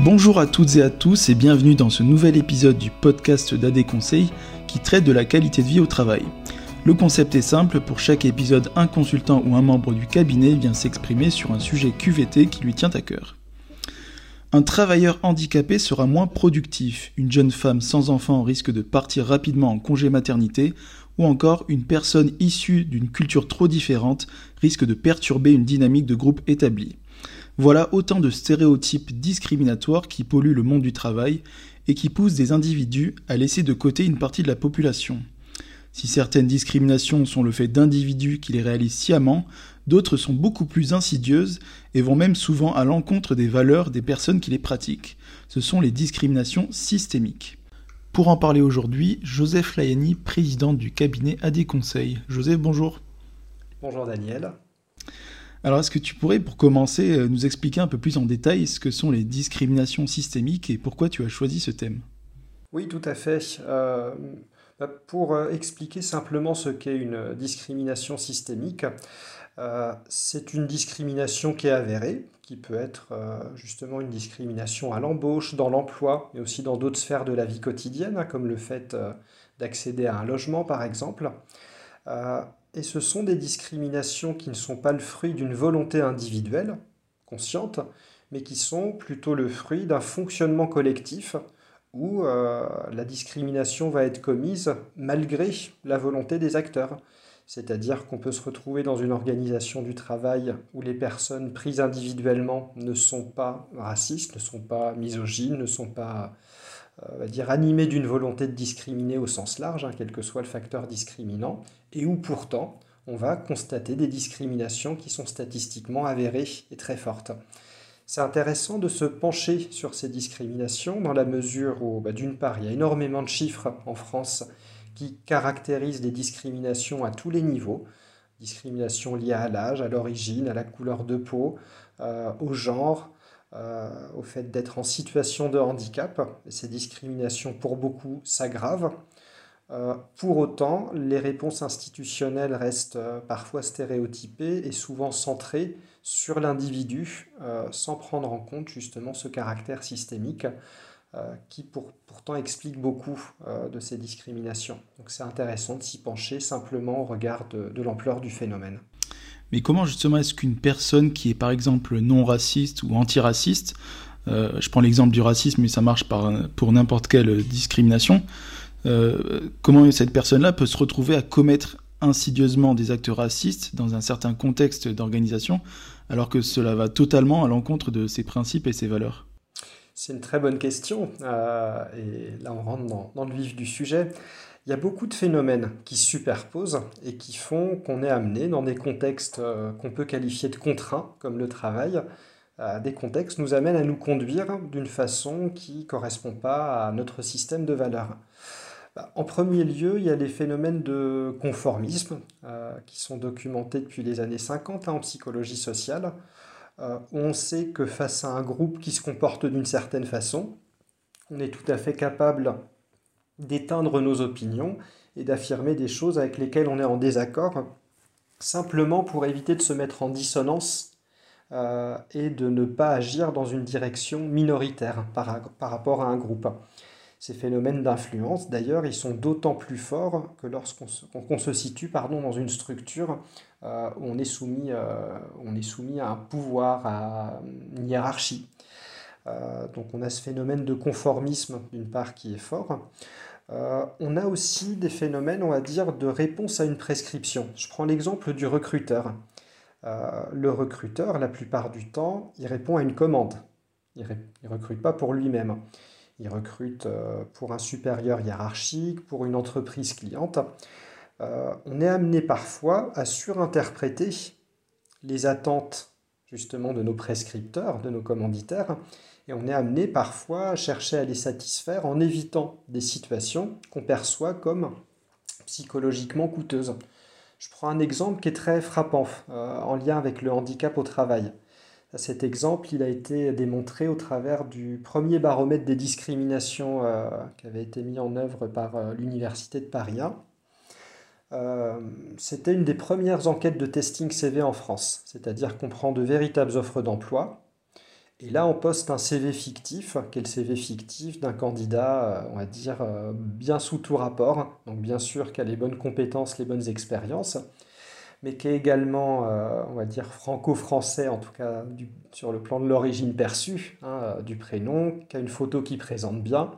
Bonjour à toutes et à tous et bienvenue dans ce nouvel épisode du podcast d'AD Conseil qui traite de la qualité de vie au travail. Le concept est simple, pour chaque épisode, un consultant ou un membre du cabinet vient s'exprimer sur un sujet QVT qui lui tient à cœur. Un travailleur handicapé sera moins productif, une jeune femme sans enfant risque de partir rapidement en congé maternité, ou encore une personne issue d'une culture trop différente risque de perturber une dynamique de groupe établie. Voilà autant de stéréotypes discriminatoires qui polluent le monde du travail et qui poussent des individus à laisser de côté une partie de la population. Si certaines discriminations sont le fait d'individus qui les réalisent sciemment, d'autres sont beaucoup plus insidieuses et vont même souvent à l'encontre des valeurs des personnes qui les pratiquent. Ce sont les discriminations systémiques. Pour en parler aujourd'hui, Joseph Layani, président du cabinet AD Conseil. Joseph, bonjour. Bonjour Daniel. Alors, est-ce que tu pourrais, pour commencer, euh, nous expliquer un peu plus en détail ce que sont les discriminations systémiques et pourquoi tu as choisi ce thème? Oui, tout à fait. Euh, bah, pour euh, expliquer simplement ce qu'est une discrimination systémique, c'est une discrimination qui est avérée, qui peut être justement une discrimination à l'embauche, dans l'emploi, mais aussi dans d'autres sphères de la vie quotidienne, hein, comme le fait d'accéder à un logement, par exemple et ce sont des discriminations qui ne sont pas le fruit d'une volonté individuelle, consciente, mais qui sont plutôt le fruit d'un fonctionnement collectif où euh, la discrimination va être commise malgré la volonté des acteurs. C'est-à-dire qu'on peut se retrouver dans une organisation du travail où les personnes prises individuellement ne sont pas racistes, ne sont pas misogynes, ne sont pas euh, animées d'une volonté de discriminer au sens large, hein, quel que soit le facteur discriminant, et où pourtant on va constater des discriminations qui sont statistiquement avérées et très fortes. C'est intéressant de se pencher sur ces discriminations dans la mesure où, bah, d'une part, il y a énormément de chiffres en France qui caractérisent les discriminations à tous les niveaux, discriminations liées à l'âge, à l'origine, à la couleur de peau, euh, au genre, euh, au fait d'être en situation de handicap. ces discriminations, pour beaucoup, s'aggravent. Euh, pour autant, les réponses institutionnelles restent euh, parfois stéréotypées et souvent centrées sur l'individu, sans prendre en compte justement ce caractère systémique qui pourtant explique beaucoup de ces discriminations. Donc c'est intéressant de s'y pencher simplement au regard de l'ampleur du phénomène. Mais comment justement est-ce qu'une personne qui est par exemple non raciste ou antiraciste, euh, je prends l'exemple du racisme, mais ça marche pour n'importe quelle discrimination, euh, comment cette personne-là peut se retrouver à commettre insidieusement des actes racistes dans un certain contexte d'organisation, alors que cela va totalement à l'encontre de ses principes et ses valeurs? C'est une très bonne question, euh, et là on rentre dans le vif du sujet. Il y a beaucoup de phénomènes qui superposent et qui font qu'on est amené dans des contextes euh, qu'on peut qualifier de contraints, comme le travail, des contextes nous amènent à nous conduire d'une façon qui ne correspond pas à notre système de valeurs. Bah, en premier lieu, il y a les phénomènes de conformisme euh, qui sont documentés depuis les années 50 hein, en psychologie sociale, euh, on sait que face à un groupe qui se comporte d'une certaine façon, on est tout à fait capable d'éteindre nos opinions et d'affirmer des choses avec lesquelles on est en désaccord, simplement pour éviter de se mettre en dissonance euh, et de ne pas agir dans une direction minoritaire par, rapport à un groupe. Ces phénomènes d'influence, d'ailleurs, ils sont d'autant plus forts que lorsqu'on se, situe pardon, dans une structure euh, où on est, soumis, euh, on est soumis à un pouvoir, à une hiérarchie. donc on a ce phénomène de conformisme, d'une part, qui est fort. Euh, on a aussi des phénomènes, on va dire, de réponse à une prescription. Je prends l'exemple du recruteur. Euh, le recruteur, la plupart du temps, il répond à une commande. Il ne recrute pas pour lui-même. Il recrute euh, pour un supérieur hiérarchique, pour une entreprise cliente. on est amené parfois à surinterpréter les attentes justement de nos prescripteurs, de nos commanditaires, et on est amené parfois à chercher à les satisfaire en évitant des situations qu'on perçoit comme psychologiquement coûteuses. Je prends un exemple qui est très frappant euh, en lien avec le handicap au travail. Cet exemple, il a été démontré au travers du premier baromètre des discriminations euh, qui avait été mis en œuvre par euh, l'Université de Paris 1. C'était une des premières enquêtes de testing CV en France, c'est-à-dire qu'on prend de véritables offres d'emploi, Et là, on poste un CV fictif, qui est le CV fictif d'un candidat, on va dire, bien sous tout rapport. Donc bien sûr qui a les bonnes compétences, les bonnes expériences, mais qui est également, on va dire, franco-français, en tout cas sur le plan de l'origine perçue hein, du prénom, qui a une photo qui présente bien,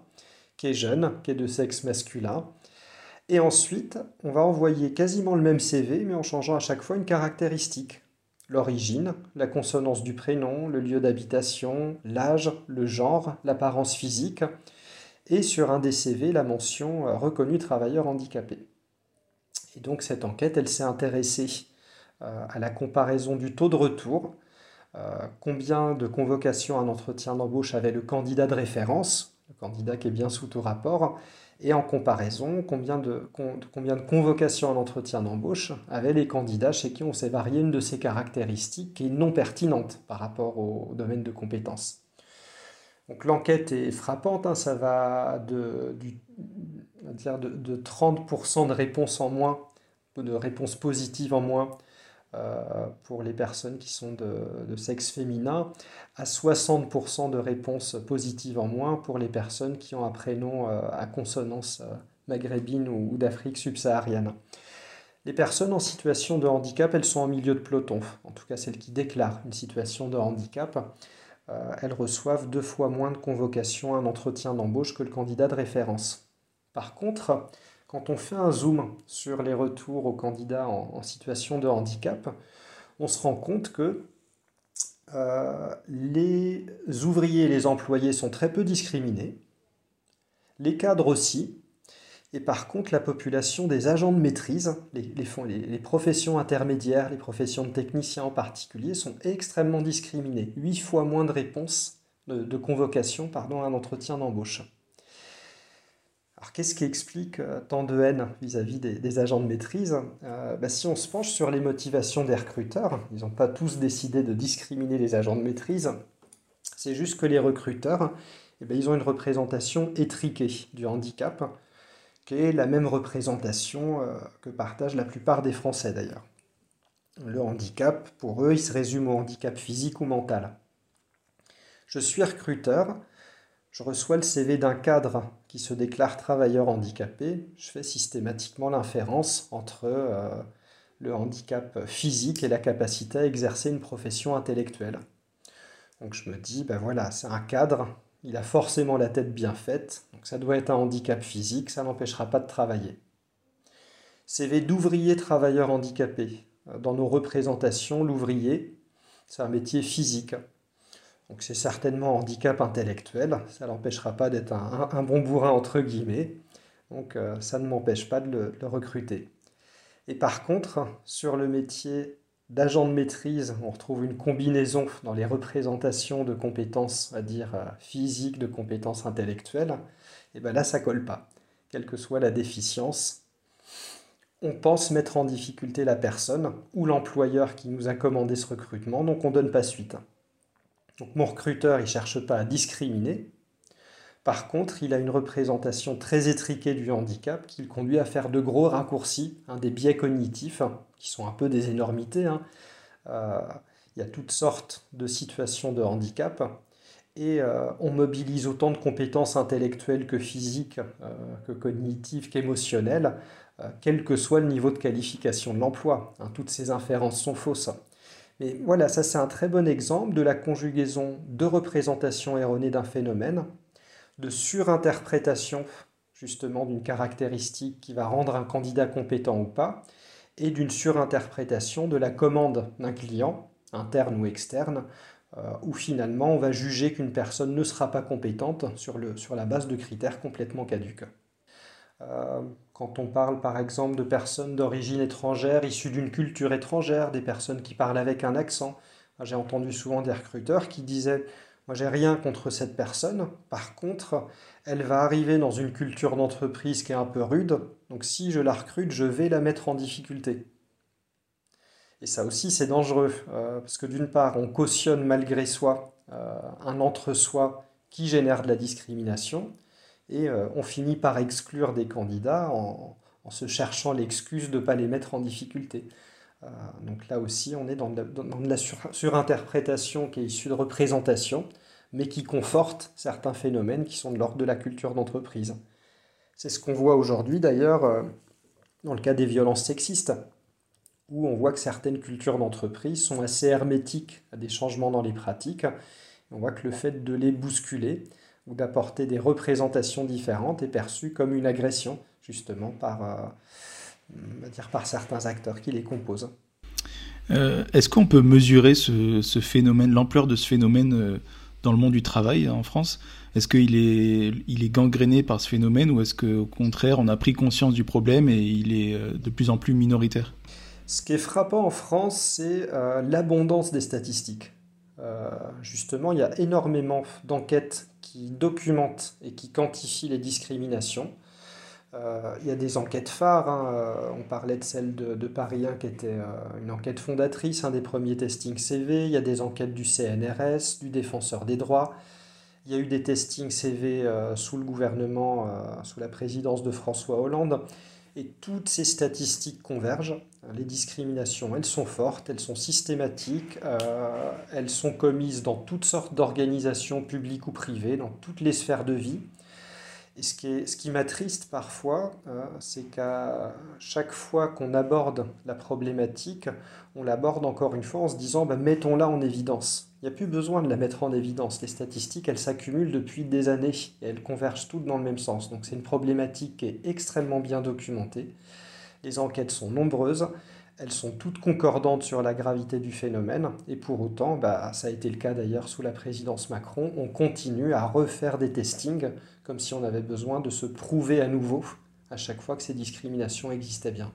qui est jeune, qui est de sexe masculin, et ensuite, on va envoyer quasiment le même CV, mais en changeant à chaque fois une caractéristique. L'origine, la consonance du prénom, le lieu d'habitation, l'âge, le genre, l'apparence physique, et sur un des CV, la mention euh, reconnu travailleur handicapé. Et donc cette enquête, elle s'est intéressée euh, à la comparaison du taux de retour, euh, combien de convocations à un entretien d'embauche avait le candidat de référence, le candidat qui est bien sous tout rapport, et en comparaison, combien de, combien de convocations en entretien d'embauche avaient les candidats chez qui on s'est varié une de ces caractéristiques qui est non pertinente par rapport au, domaine de compétences. Donc l'enquête est frappante, hein, ça va de, dire de, de 30% de réponses en moins, de réponses positives en moins euh, pour les personnes qui sont de, sexe féminin, à 60% de réponses positives en moins pour les personnes qui ont un prénom euh, à consonance euh, maghrébine ou, d'Afrique subsaharienne. Les personnes en situation de handicap, elles sont en milieu de peloton, en tout cas celles qui déclarent une situation de handicap. Elles reçoivent deux fois moins de convocations à un entretien d'embauche que le candidat de référence. Par contre, quand on fait un zoom sur les retours aux candidats en, situation de handicap, on se rend compte que euh, les ouvriers et les employés sont très peu discriminés, les cadres aussi, et par contre la population des agents de maîtrise, les, professions intermédiaires, les professions de techniciens en particulier, sont extrêmement discriminées. Huit fois moins de réponses, de, convocation pardon, à un entretien d'embauche. Alors qu'est-ce qui explique euh, tant de haine vis-à-vis des, agents de maîtrise? Euh, bah, Si on se penche sur les motivations des recruteurs, ils n'ont pas tous décidé de discriminer les agents de maîtrise, c'est juste que les recruteurs, eh ben, ils ont une représentation étriquée du handicap, la même représentation euh, que partagent la plupart des Français d'ailleurs. Le handicap, pour eux, il se résume au handicap physique ou mental. Je suis recruteur, je reçois le CV d'un cadre qui se déclare travailleur handicapé, je fais systématiquement l'inférence entre euh, le handicap physique et la capacité à exercer une profession intellectuelle. Donc je me dis, ben voilà, c'est un cadre, il a forcément la tête bien faite, donc ça doit être un handicap physique, ça n'empêchera pas de travailler. CV d'ouvrier travailleur handicapé. Dans nos représentations, l'ouvrier, c'est un métier physique. Donc c'est certainement un handicap intellectuel, ça n'empêchera pas d'être un, bon bourrin entre guillemets, donc euh, ça ne m'empêche pas de le, recruter. Et par contre, sur le métier d'agent de maîtrise, on retrouve une combinaison dans les représentations de compétences, à dire euh, physiques, de compétences intellectuelles, et bien là ça colle pas, quelle que soit la déficience. On pense mettre en difficulté la personne ou l'employeur qui nous a commandé ce recrutement, donc on ne donne pas suite. Donc mon recruteur, il ne cherche pas à discriminer. Par contre, il a une représentation très étriquée du handicap qui le conduit à faire de gros raccourcis, des biais cognitifs, qui sont un peu des énormités. Hein. Euh, il y a toutes sortes de situations de handicap et euh, on mobilise autant de compétences intellectuelles que physiques, euh, que cognitives, qu'émotionnelles, quel que soit le niveau de qualification de l'emploi. Hein. toutes ces inférences sont fausses. Mais voilà, ça c'est un très bon exemple de la conjugaison de représentation erronée d'un phénomène, de surinterprétation justement d'une caractéristique qui va rendre un candidat compétent ou pas, et d'une surinterprétation de la commande d'un client, interne ou externe, euh, où finalement on va juger qu'une personne ne sera pas compétente sur, la base de critères complètement caduques. Euh, quand on parle par exemple de personnes d'origine étrangère, issues d'une culture étrangère, des personnes qui parlent avec un accent, j'ai entendu souvent des recruteurs qui disaient Moi, j'ai rien contre cette personne. Par contre, elle va arriver dans une culture d'entreprise qui est un peu rude. Donc, si je la recrute, je vais la mettre en difficulté. Et ça aussi, c'est dangereux. Euh, parce que d'une part, on cautionne malgré soi euh, un entre-soi qui génère de la discrimination et euh, on finit par exclure des candidats en, se cherchant l'excuse de ne pas les mettre en difficulté. Donc là aussi, on est dans de la, surinterprétation qui est issue de représentation, mais qui conforte certains phénomènes qui sont de l'ordre de la culture d'entreprise. C'est ce qu'on voit aujourd'hui d'ailleurs dans le cas des violences sexistes, où on voit que certaines cultures d'entreprise sont assez hermétiques à des changements dans les pratiques. On voit que le fait de les bousculer ou d'apporter des représentations différentes est perçu comme une agression, justement, par, euh, dire par certains acteurs qui les composent. Euh, est-ce qu'on peut mesurer ce, phénomène, l'ampleur de ce phénomène euh, dans le monde du travail en France? Est-ce qu'il est, il est gangréné par ce phénomène ou est-ce qu'au contraire on a pris conscience du problème et il est de plus en plus minoritaire? Ce qui est frappant en France, c'est l'abondance des statistiques. justement, il y a énormément d'enquêtes qui documentent et qui quantifient les discriminations. Euh, il y a des enquêtes phares, hein. euh, on parlait de celle de, Paris 1 qui était euh, une enquête fondatrice, un des premiers testings CV, il y a des enquêtes du CNRS, du défenseur des droits, il y a eu des testings CV sous le gouvernement, sous la présidence de François Hollande, et toutes ces statistiques convergent. Les discriminations, elles sont fortes, elles sont systématiques, elles sont commises dans toutes sortes d'organisations publiques ou privées, dans toutes les sphères de vie. Et ce qui, m'attriste parfois, euh, c'est qu'à chaque fois qu'on aborde la problématique, on l'aborde encore une fois en se disant bah, mettons-la en évidence. Il n'y a plus besoin de la mettre en évidence. Les statistiques, elles s'accumulent depuis des années et elles convergent toutes dans le même sens. Donc c'est une problématique qui est extrêmement bien documentée. Les enquêtes sont nombreuses elles sont toutes concordantes sur la gravité du phénomène, et pour autant, bah, ça a été le cas d'ailleurs sous la présidence Macron, on continue à refaire des testings comme si on avait besoin de se prouver à nouveau à chaque fois que ces discriminations existaient bien.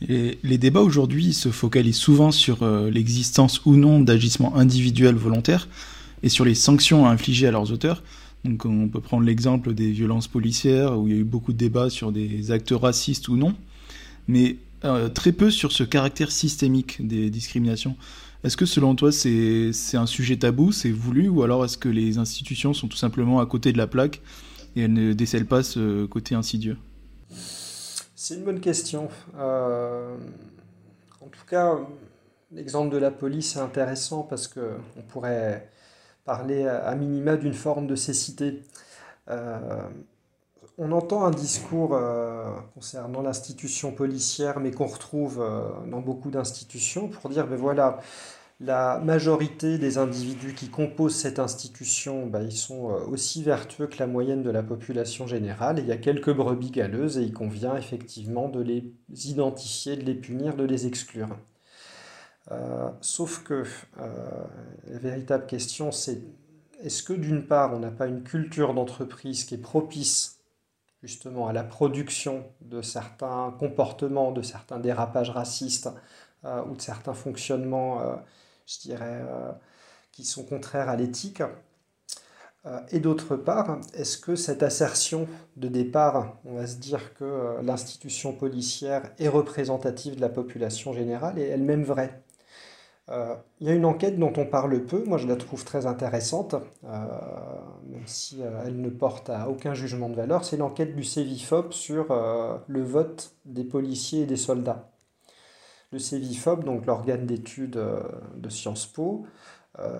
les débats aujourd'hui se focalisent souvent sur euh, l'existence ou non d'agissements individuels volontaires et sur les sanctions à infliger à leurs auteurs. Donc on peut prendre l'exemple des violences policières où il y a eu beaucoup de débats sur des actes racistes ou non. Mais euh, très peu sur ce caractère systémique des discriminations. Est-ce que selon toi c'est un sujet tabou, c'est voulu, ou alors est-ce que les institutions sont tout simplement à côté de la plaque et elles ne décèlent pas ce côté insidieux? C'est une bonne question. Euh, en tout cas, l'exemple de la police est intéressant parce qu'on pourrait parler à minima d'une forme de cécité. Euh, on entend un discours euh, concernant l'institution policière, mais qu'on retrouve euh, dans beaucoup d'institutions, pour dire, ben voilà, la majorité des individus qui composent cette institution, ben, ils sont euh, aussi vertueux que la moyenne de la population générale. il y a quelques brebis galeuses et il convient effectivement de les identifier, de les punir, de les exclure. sauf que la véritable question, c'est est-ce que d'une part, on n'a pas une culture d'entreprise qui est propice justement à la production de certains comportements, de certains dérapages racistes euh, ou de certains fonctionnements, euh, je dirais, euh, qui sont contraires à l'éthique. et d'autre part, est-ce que cette assertion de départ, on va se dire que l'institution policière est représentative de la population générale, est elle-même vraie? Il y a une enquête dont on parle peu, moi je la trouve très intéressante, euh, même si euh, elle ne porte à aucun jugement de valeur, c'est l'enquête du CEVIFOP sur le vote des policiers et des soldats. Le CEVIFOP, donc l'organe d'études de Sciences Po,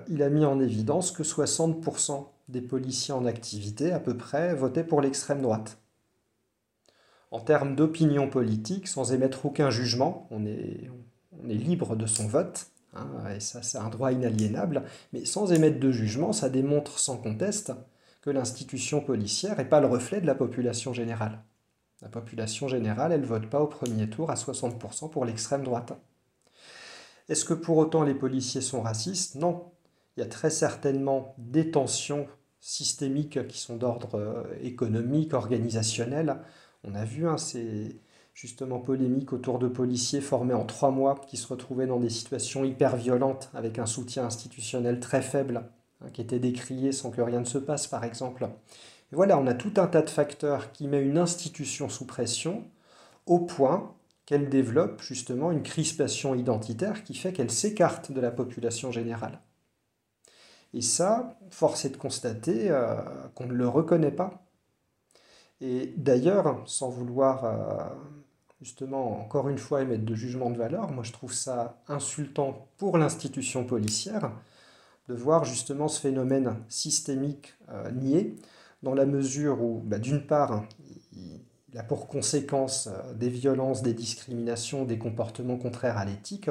il a mis en évidence que 60% des policiers en activité, à peu près, votaient pour l'extrême droite. En termes d'opinion politique, sans émettre aucun jugement, on est, on est libre de son vote, Hein, et ça, c'est un droit inaliénable. Mais sans émettre de jugement, ça démontre sans conteste que l'institution policière n'est pas le reflet de la population générale. La population générale, elle ne vote pas au premier tour à 60% pour l'extrême droite. Est-ce que pour autant les policiers sont racistes? Non. Il y a très certainement des tensions systémiques qui sont d'ordre euh, économique, organisationnel. On a vu, hein, c'est justement polémique autour de policiers formés en trois mois qui se retrouvaient dans des situations hyper violentes avec un soutien institutionnel très faible, hein, qui était décrié sans que rien ne se passe par exemple. Et voilà, on a tout un tas de facteurs qui met une institution sous pression au point qu'elle développe justement une crispation identitaire qui fait qu'elle s'écarte de la population générale. Et ça, force est de constater euh, qu'on ne le reconnaît pas. Et d'ailleurs, sans vouloir euh, justement, encore une fois, émettre de jugement de valeur. Moi, je trouve ça insultant pour l'institution policière de voir justement ce phénomène systémique euh, nié, dans la mesure où, bah, d'une part, il a pour conséquence euh, des violences, des discriminations, des comportements contraires à l'éthique,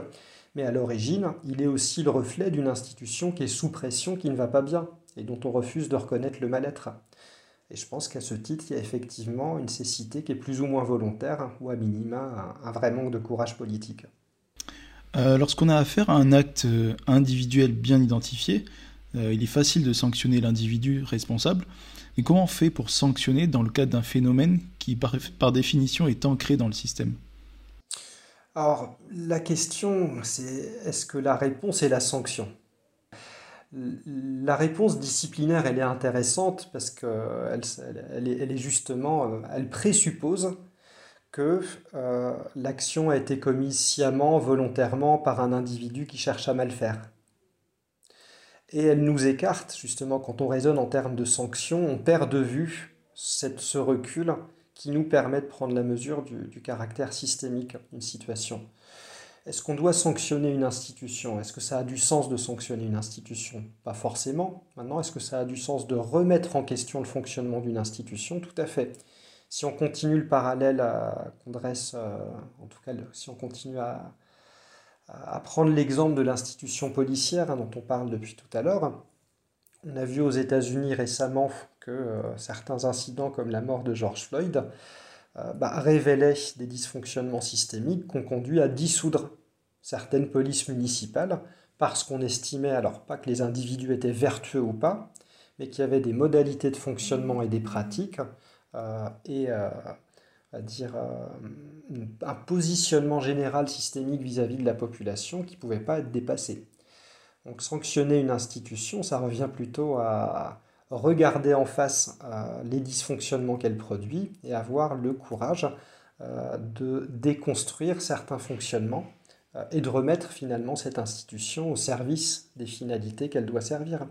mais à l'origine, il est aussi le reflet d'une institution qui est sous pression, qui ne va pas bien, et dont on refuse de reconnaître le mal-être. Et je pense qu'à ce titre, il y a effectivement une cécité qui est plus ou moins volontaire, ou à minima un, vrai manque de courage politique. Euh, lorsqu'on a affaire à un acte euh, individuel bien identifié, il est facile de sanctionner l'individu responsable, mais comment on fait pour sanctionner dans le cadre d'un phénomène qui, par, définition, est ancré dans le système? Alors, la question, c'est est-ce que la réponse est la sanction? La réponse disciplinaire, elle est intéressante parce qu'elle elle est, justement, euh, elle présuppose que euh, l'action a été commise sciemment, volontairement par un individu qui cherche à mal faire. Et elle nous écarte, justement, quand on raisonne en termes de sanctions, on perd de vue ce recul qui nous permet de prendre la mesure du, caractère systémique d'une situation. Est-ce qu'on doit sanctionner une institution? Est-ce que ça a du sens de sanctionner une institution? Pas forcément. Maintenant, est-ce que ça a du sens de remettre en question le fonctionnement d'une institution? Tout à fait. Si on continue le parallèle qu'on dresse, euh, en tout cas, si on continue à, prendre l'exemple de l'institution policière hein, dont on parle depuis tout à l'heure. On a vu aux États-Unis récemment que euh, certains incidents comme la mort de George Floyd euh, bah, révélaient des dysfonctionnements systémiques qui ont conduit à dissoudre certaines polices municipales parce qu'on estimait alors pas que les individus étaient vertueux ou pas, mais qu'il y avait des modalités de fonctionnement et des pratiques euh, et dire, euh, un positionnement général systémique vis-à-vis de la population qui ne pouvait pas être dépassé. Donc sanctionner une institution, ça revient plutôt à regarder en face euh, les dysfonctionnements qu'elle produit et avoir le courage euh, de déconstruire certains fonctionnements et de remettre finalement cette institution au service des finalités qu'elle doit servir.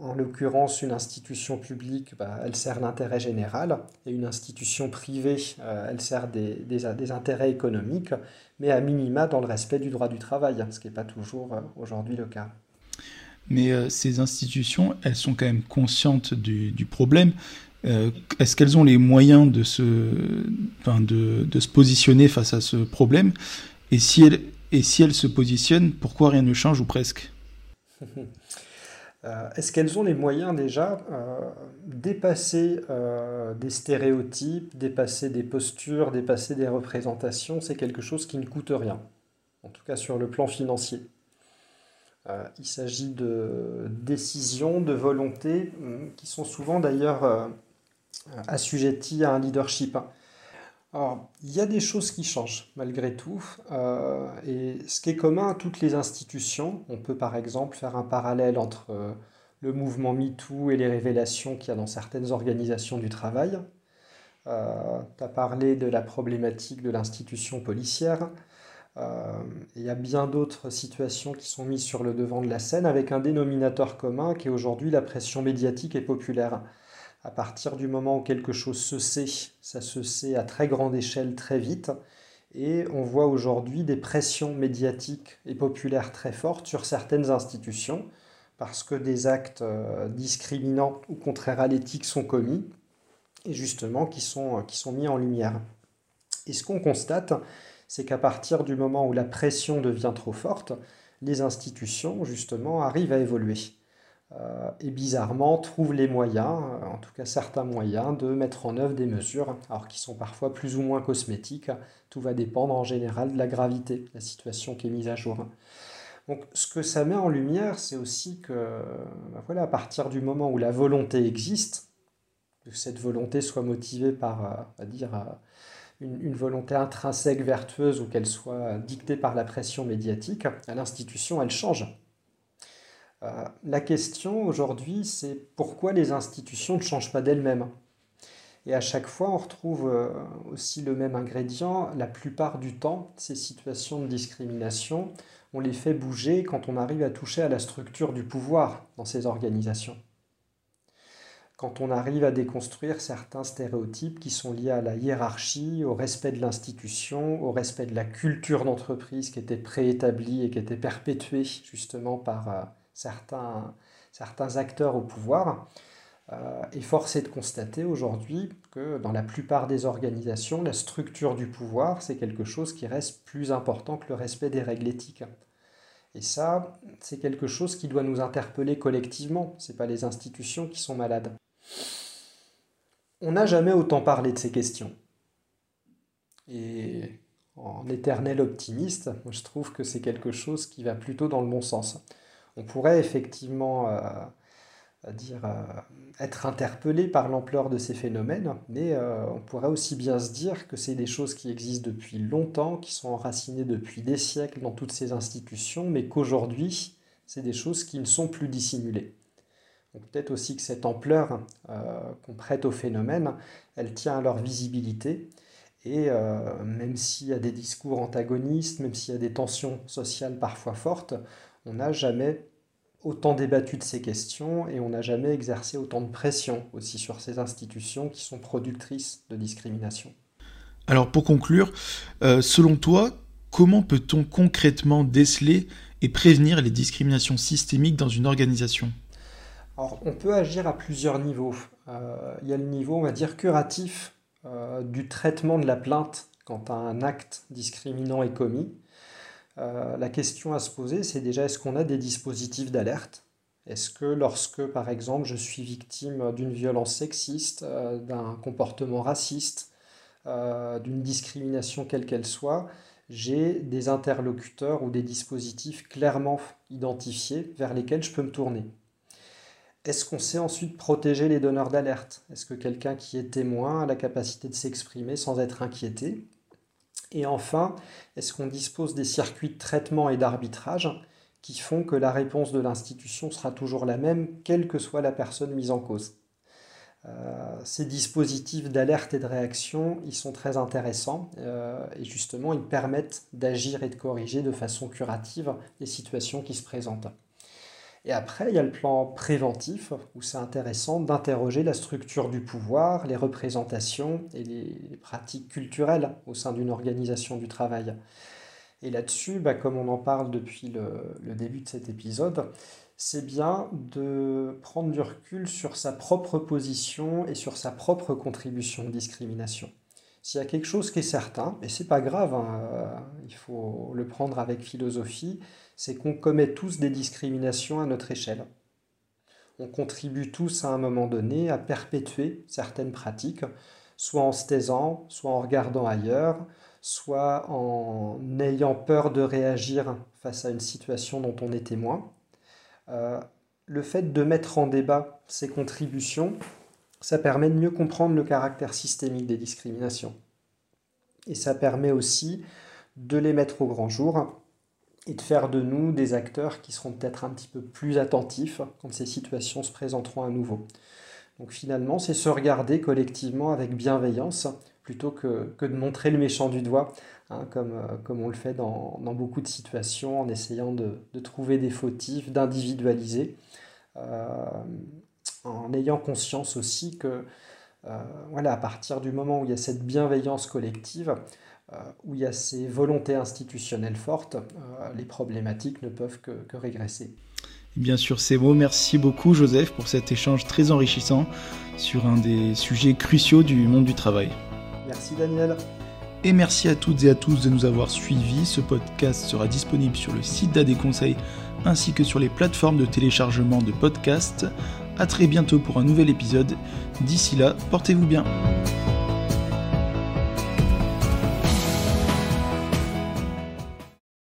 En l'occurrence, une institution publique, bah, elle sert l'intérêt général, et une institution privée, euh, elle sert des, des, intérêts économiques, mais à minima dans le respect du droit du travail, ce qui n'est pas toujours euh, aujourd'hui le cas. Mais euh, ces institutions, elles sont quand même conscientes du, du problème. Est-ce qu'elles ont les moyens de se, positionner face à ce problème? Et si, elles, se positionnent, pourquoi rien ne change ou presque? Euh, est-ce qu'elles ont les moyens déjà euh, dépasser euh, des stéréotypes, dépasser des postures, dépasser des représentations? C'est quelque chose qui ne coûte rien, en tout cas sur le plan financier. il s'agit de décisions, de volontés qui sont souvent d'ailleurs assujetties à un leadership. Alors, il y a des choses qui changent malgré tout. Euh, et ce qui est commun à toutes les institutions, on peut par exemple faire un parallèle entre euh, le mouvement MeToo et les révélations qu'il y a dans certaines organisations du travail. Euh, tu as parlé de la problématique de l'institution policière. il y a bien d'autres situations qui sont mises sur le devant de la scène avec un dénominateur commun qui est aujourd'hui la pression médiatique et populaire. À partir du moment où quelque chose se sait, ça se sait à très grande échelle très vite. Et on voit aujourd'hui des pressions médiatiques et populaires très fortes sur certaines institutions parce que des actes euh, discriminants ou contraires à l'éthique sont commis et justement qui sont, qui sont mis en lumière. Et ce qu'on constate, c'est qu'à partir du moment où la pression devient trop forte, les institutions, justement, arrivent à évoluer. Euh, et bizarrement trouvent les moyens, euh, en tout cas certains moyens, de mettre en œuvre des mesures, alors qui sont parfois plus ou moins cosmétiques. Tout va dépendre en général de la gravité de la situation qui est mise à jour. Donc ce que ça met en lumière, c'est aussi que ben voilà, à partir du moment où la volonté existe, que cette volonté soit motivée par, euh, dire, une, une, volonté intrinsèque vertueuse ou qu'elle soit dictée par la pression médiatique, l'institution, elle change. Euh, la question aujourd'hui, c'est pourquoi les institutions ne changent pas d'elles-mêmes? Et à chaque fois, on retrouve euh, aussi le même ingrédient. La plupart du temps, ces situations de discrimination, on les fait bouger quand on arrive à toucher à la structure du pouvoir dans ces organisations. quand on arrive à déconstruire certains stéréotypes qui sont liés à la hiérarchie, au respect de l'institution, au respect de la culture d'entreprise qui était préétablie et qui était perpétuée justement par euh, certains, certains acteurs au pouvoir. Euh, et force est de constater aujourd'hui que dans la plupart des organisations, la structure du pouvoir, c'est quelque chose qui reste plus important que le respect des règles éthiques. Et ça, c'est quelque chose qui doit nous interpeller collectivement. Ce pas les institutions qui sont malades. On n'a jamais autant parlé de ces questions. Et en éternel optimiste, je trouve que c'est quelque chose qui va plutôt dans le bon sens. On pourrait effectivement euh, dire, euh, être interpellé par l'ampleur de ces phénomènes, mais euh, on pourrait aussi bien se dire que c'est des choses qui existent depuis longtemps, qui sont enracinées depuis des siècles dans toutes ces institutions, mais qu'aujourd'hui, c'est des choses qui ne sont plus dissimulées peut-être aussi que cette ampleur qu'on prête au phénomène, elle tient à leur visibilité. Et même s'il y a des discours antagonistes, même s'il y a des tensions sociales parfois fortes, on n'a jamais autant débattu de ces questions et on n'a jamais exercé autant de pression aussi sur ces institutions qui sont productrices de discrimination. Alors pour conclure, euh, selon toi, comment peut-on concrètement déceler et prévenir les discriminations systémiques dans une organisation? Alors, on peut agir à plusieurs niveaux. Euh, il y a le niveau, on va dire, curatif euh, du traitement de la plainte quand un acte discriminant est commis. Euh, la question à se poser, c'est déjà est-ce qu'on a des dispositifs d'alerte? Est-ce que lorsque, par exemple, je suis victime d'une violence sexiste, d'un comportement raciste, d'une discrimination quelle qu'elle soit, j'ai des interlocuteurs ou des dispositifs clairement identifiés vers lesquels je peux me tourner? Est-ce qu'on sait ensuite protéger les donneurs d'alerte? Est-ce que quelqu'un qui est témoin a la capacité de s'exprimer sans être inquiété? Et enfin, est-ce qu'on dispose des circuits de traitement et d'arbitrage qui font que la réponse de l'institution sera toujours la même, quelle que soit la personne mise en cause? Euh, ces dispositifs d'alerte et de réaction, ils sont très intéressants euh, et justement, ils permettent d'agir et de corriger de façon curative les situations qui se présentent. Et après, il y a le plan préventif, où c'est intéressant d'interroger la structure du pouvoir, les représentations et les pratiques culturelles au sein d'une organisation du travail. Et là-dessus, bah, comme on en parle depuis le, début de cet épisode, c'est bien de prendre du recul sur sa propre position et sur sa propre contribution de discrimination. S'il y a quelque chose qui est certain, et c'est pas grave, hein, il faut le prendre avec philosophie, c'est qu'on commet tous des discriminations à notre échelle. On contribue tous à un moment donné à perpétuer certaines pratiques, soit en se taisant, soit en regardant ailleurs, soit en ayant peur de réagir face à une situation dont on est témoin. Euh, le fait de mettre en débat ces contributions, ça permet de mieux comprendre le caractère systémique des discriminations. Et ça permet aussi de les mettre au grand jour et de faire de nous des acteurs qui seront peut-être un petit peu plus attentifs quand ces situations se présenteront à nouveau. Donc finalement, c'est se regarder collectivement avec bienveillance plutôt que, que de montrer le méchant du doigt, hein, comme, euh, comme on le fait dans, dans, beaucoup de situations, en essayant de, de trouver des fautifs, d'individualiser, euh, en ayant conscience aussi que euh, voilà, à partir du moment où il y a cette bienveillance collective, euh, où il y a ces volontés institutionnelles fortes, euh, les problématiques ne peuvent que, régresser. Bien sûr, c'est beau. Merci beaucoup, Joseph, pour cet échange très enrichissant sur un des sujets cruciaux du monde du travail. Merci, Daniel. Et merci à toutes et à tous de nous avoir suivis. Ce podcast sera disponible sur le site d'AD Conseil ainsi que sur les plateformes de téléchargement de podcasts. A très bientôt pour un nouvel épisode. D'ici là, portez-vous bien.